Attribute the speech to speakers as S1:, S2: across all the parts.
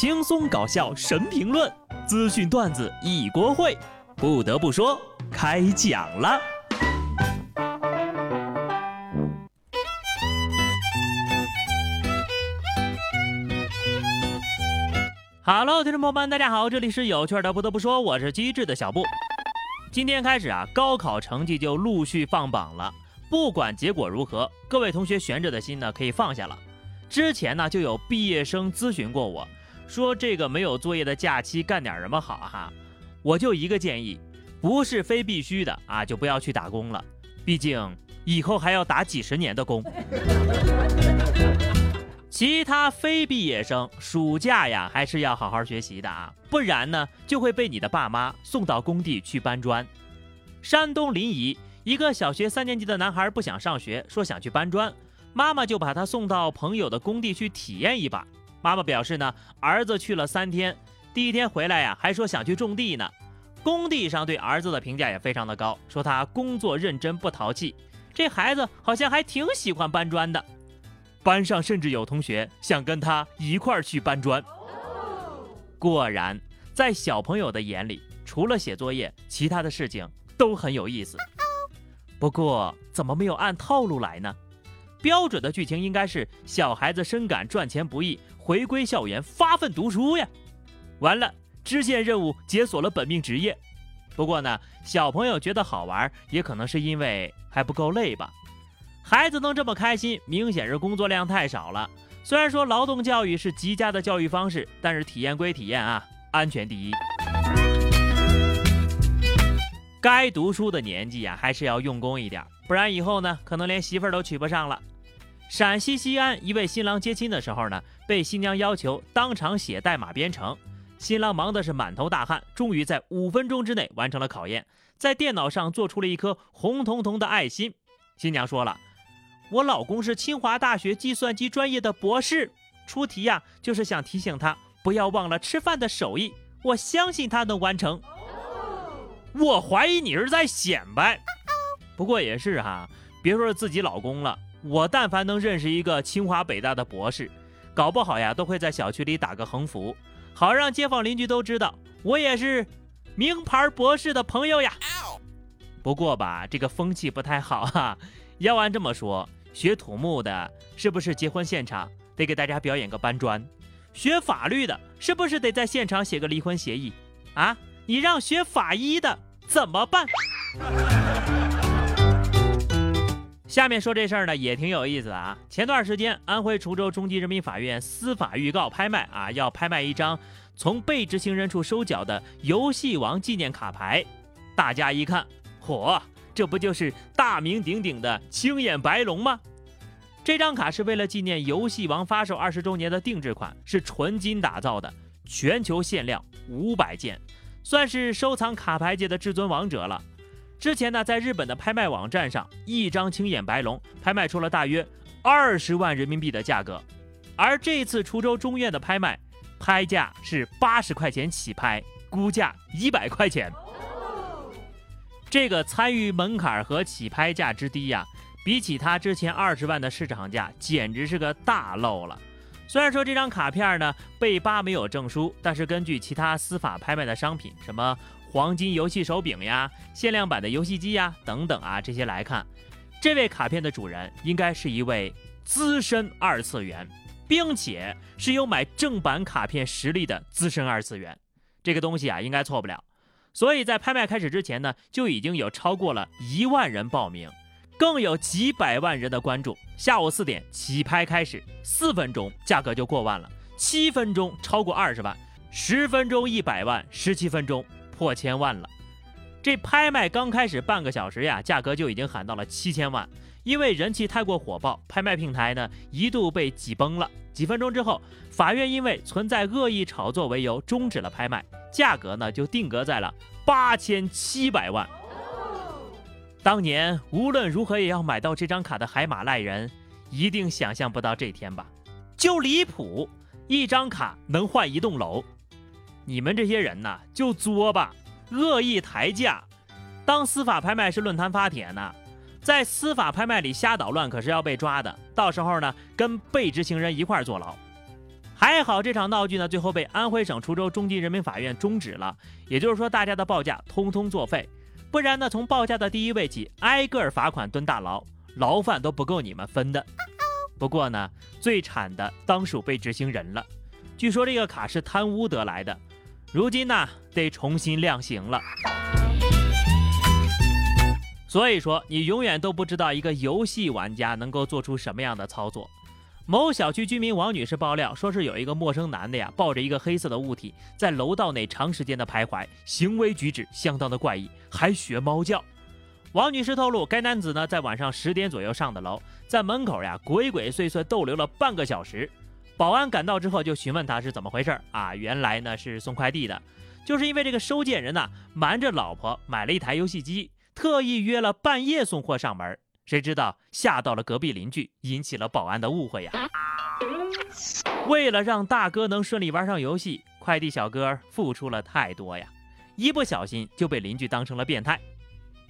S1: 轻松搞笑神评论，资讯段子一锅烩。不得不说，开讲了。Hello，听众朋友们，大家好，这里是有趣的。不得不说，我是机智的小布。今天开始啊，高考成绩就陆续放榜了。不管结果如何，各位同学悬着的心呢，可以放下了。之前呢，就有毕业生咨询过我，说这个没有作业的假期干点什么好哈？我就一个建议，不是非必须的啊，就不要去打工了，毕竟以后还要打几十年的工。其他非毕业生暑假呀，还是要好好学习的啊，不然呢，就会被你的爸妈送到工地去搬砖。山东临沂一个小学三年级的男孩不想上学，说想去搬砖。妈妈就把他送到朋友的工地去体验一把。妈妈表示呢，儿子去了三天，第一天回来呀，还说想去种地呢。工地上对儿子的评价也非常的高，说他工作认真不淘气。这孩子好像还挺喜欢搬砖的。班上甚至有同学想跟他一块儿去搬砖。果然，在小朋友的眼里，除了写作业，其他的事情都很有意思。不过，怎么没有按套路来呢？标准的剧情应该是小孩子深感赚钱不易，回归校园发奋读书呀。完了，支线任务解锁了本命职业。不过呢，小朋友觉得好玩，也可能是因为还不够累吧。孩子能这么开心，明显是工作量太少了。虽然说劳动教育是极佳的教育方式，但是体验归体验啊，安全第一。该读书的年纪呀，还是要用功一点，不然以后呢，可能连媳妇儿都娶不上了。陕西西安一位新郎接亲的时候呢，被新娘要求当场写代码编程，新郎忙的是满头大汗，终于在五分钟之内完成了考验，在电脑上做出了一颗红彤彤的爱心。新娘说了：“我老公是清华大学计算机专业的博士，出题呀，就是想提醒他不要忘了吃饭的手艺，我相信他能完成。”我怀疑你是在显摆，不过也是哈，别说是自己老公了，我但凡能认识一个清华北大的博士，搞不好呀都会在小区里打个横幅，好让街坊邻居都知道我也是名牌博士的朋友呀。不过吧，这个风气不太好哈。要按这么说，学土木的是不是结婚现场得给大家表演个搬砖？学法律的是不是得在现场写个离婚协议？啊，你让学法医的？怎么办？下面说这事儿呢，也挺有意思的啊。前段时间，安徽滁州中级人民法院司法预告拍卖啊，要拍卖一张从被执行人处收缴的游戏王纪念卡牌。大家一看，嚯，这不就是大名鼎鼎的青眼白龙吗？这张卡是为了纪念游戏王发售二十周年的定制款，是纯金打造的，全球限量五百件。算是收藏卡牌界的至尊王者了。之前呢，在日本的拍卖网站上，一张青眼白龙拍卖出了大约二十万人民币的价格，而这次滁州中院的拍卖，拍价是八十块钱起拍，估价一百块钱。这个参与门槛和起拍价之低呀，比起他之前二十万的市场价，简直是个大漏了。虽然说这张卡片呢被扒没有证书，但是根据其他司法拍卖的商品，什么黄金游戏手柄呀、限量版的游戏机呀等等啊这些来看，这位卡片的主人应该是一位资深二次元，并且是有买正版卡片实力的资深二次元，这个东西啊应该错不了。所以在拍卖开始之前呢，就已经有超过了一万人报名。更有几百万人的关注。下午四点起拍开始，四分钟价格就过万了，七分钟超过二十万，十分钟一百万，十七分钟破千万了。这拍卖刚开始半个小时呀，价格就已经喊到了七千万。因为人气太过火爆，拍卖平台呢一度被挤崩了。几分钟之后，法院因为存在恶意炒作为由终止了拍卖，价格呢就定格在了八千七百万。当年无论如何也要买到这张卡的海马赖人，一定想象不到这天吧？就离谱，一张卡能换一栋楼。你们这些人呐，就作吧，恶意抬价，当司法拍卖是论坛发帖呢，在司法拍卖里瞎捣乱可是要被抓的，到时候呢跟被执行人一块坐牢。还好这场闹剧呢，最后被安徽省滁州中级人民法院终止了。也就是说，大家的报价通通作废，不然呢，从报价的第一位起，挨个罚款蹲大牢，牢饭都不够你们分的。不过呢，最惨的当属被执行人了。据说这个卡是贪污得来的，如今呢，得重新量刑了。所以说，你永远都不知道一个游戏玩家能够做出什么样的操作。某小区居民王女士爆料说，是有一个陌生男的呀，抱着一个黑色的物体在楼道内长时间的徘徊，行为举止相当的怪异，还学猫叫。王女士透露，该男子呢在晚上十点左右上的楼，在门口呀鬼鬼祟祟逗留了半个小时。保安赶到之后就询问他是怎么回事啊，原来呢是送快递的，就是因为这个收件人呢瞒着老婆买了一台游戏机，特意约了半夜送货上门。谁知道吓到了隔壁邻居，引起了保安的误会呀。为了让大哥能顺利玩上游戏，快递小哥付出了太多呀，一不小心就被邻居当成了变态。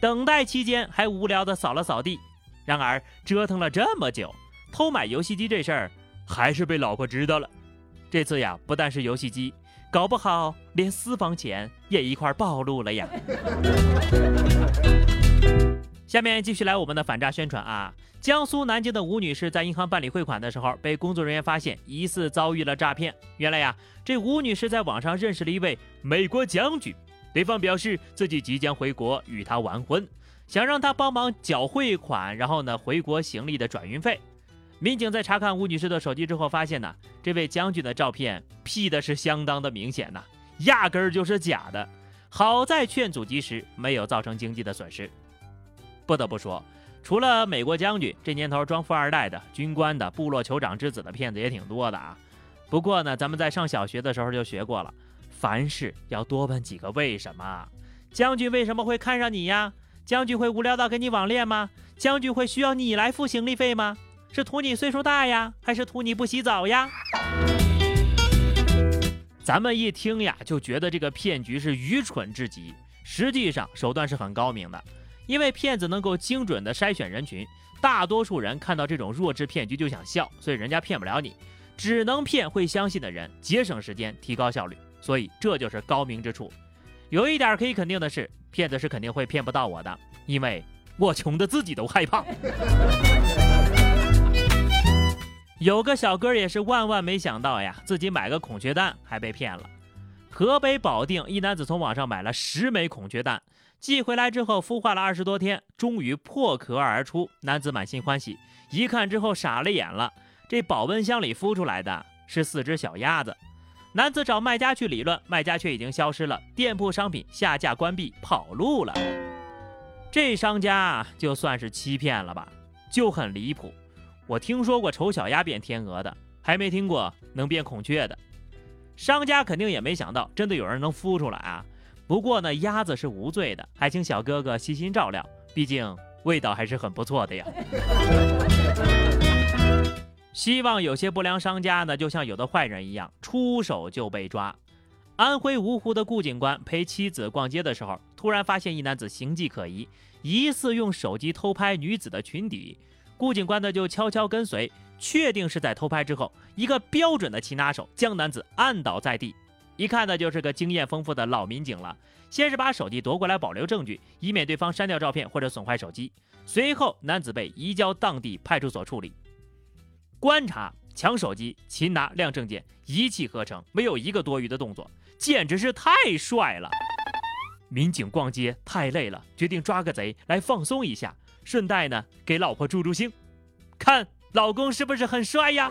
S1: 等待期间还无聊的扫了扫地。然而折腾了这么久，偷买游戏机这事儿还是被老婆知道了。这次呀，不但是游戏机，搞不好连私房钱也一块暴露了呀。下面继续来我们的反诈宣传啊！江苏南京的吴女士在银行办理汇款的时候，被工作人员发现疑似遭遇了诈骗。原来呀，这吴女士在网上认识了一位美国将军，对方表示自己即将回国与她完婚，想让她帮忙缴汇款，然后呢回国行李的转运费。民警在查看吴女士的手机之后，发现呢这位将军的照片 P 的是相当的明显呐，压根儿就是假的。好在劝阻及时，没有造成经济的损失。不得不说，除了美国将军，这年头装富二代的、军官的、部落酋长之子的骗子也挺多的啊。不过呢，咱们在上小学的时候就学过了，凡事要多问几个为什么。将军为什么会看上你呀？将军会无聊到跟你网恋吗？将军会需要你来付行李费吗？是图你岁数大呀，还是图你不洗澡呀？咱们一听呀，就觉得这个骗局是愚蠢至极，实际上手段是很高明的。因为骗子能够精准的筛选人群，大多数人看到这种弱智骗局就想笑，所以人家骗不了你，只能骗会相信的人，节省时间，提高效率。所以这就是高明之处。有一点可以肯定的是，骗子是肯定会骗不到我的，因为我穷的自己都害怕。有个小哥也是万万没想到呀，自己买个孔雀蛋还被骗了。河北保定一男子从网上买了十枚孔雀蛋。寄回来之后，孵化了二十多天，终于破壳而出。男子满心欢喜，一看之后傻了眼了。这保温箱里孵出来的是四只小鸭子。男子找卖家去理论，卖家却已经消失了，店铺商品下架关闭，跑路了。这商家就算是欺骗了吧，就很离谱。我听说过丑小鸭变天鹅的，还没听过能变孔雀的。商家肯定也没想到，真的有人能孵出来啊。不过呢，鸭子是无罪的，还请小哥哥细心照料，毕竟味道还是很不错的呀。希望有些不良商家呢，就像有的坏人一样，出手就被抓。安徽芜湖的顾警官陪妻子逛街的时候，突然发现一男子形迹可疑，疑似用手机偷拍女子的裙底。顾警官呢就悄悄跟随，确定是在偷拍之后，一个标准的擒拿手将男子按倒在地。一看呢，就是个经验丰富的老民警了。先是把手机夺过来保留证据，以免对方删掉照片或者损坏手机。随后，男子被移交当地派出所处理。观察、抢手机、擒拿、亮证件，一气呵成，没有一个多余的动作，简直是太帅了。民警逛街太累了，决定抓个贼来放松一下，顺带呢给老婆助助兴。看老公是不是很帅呀？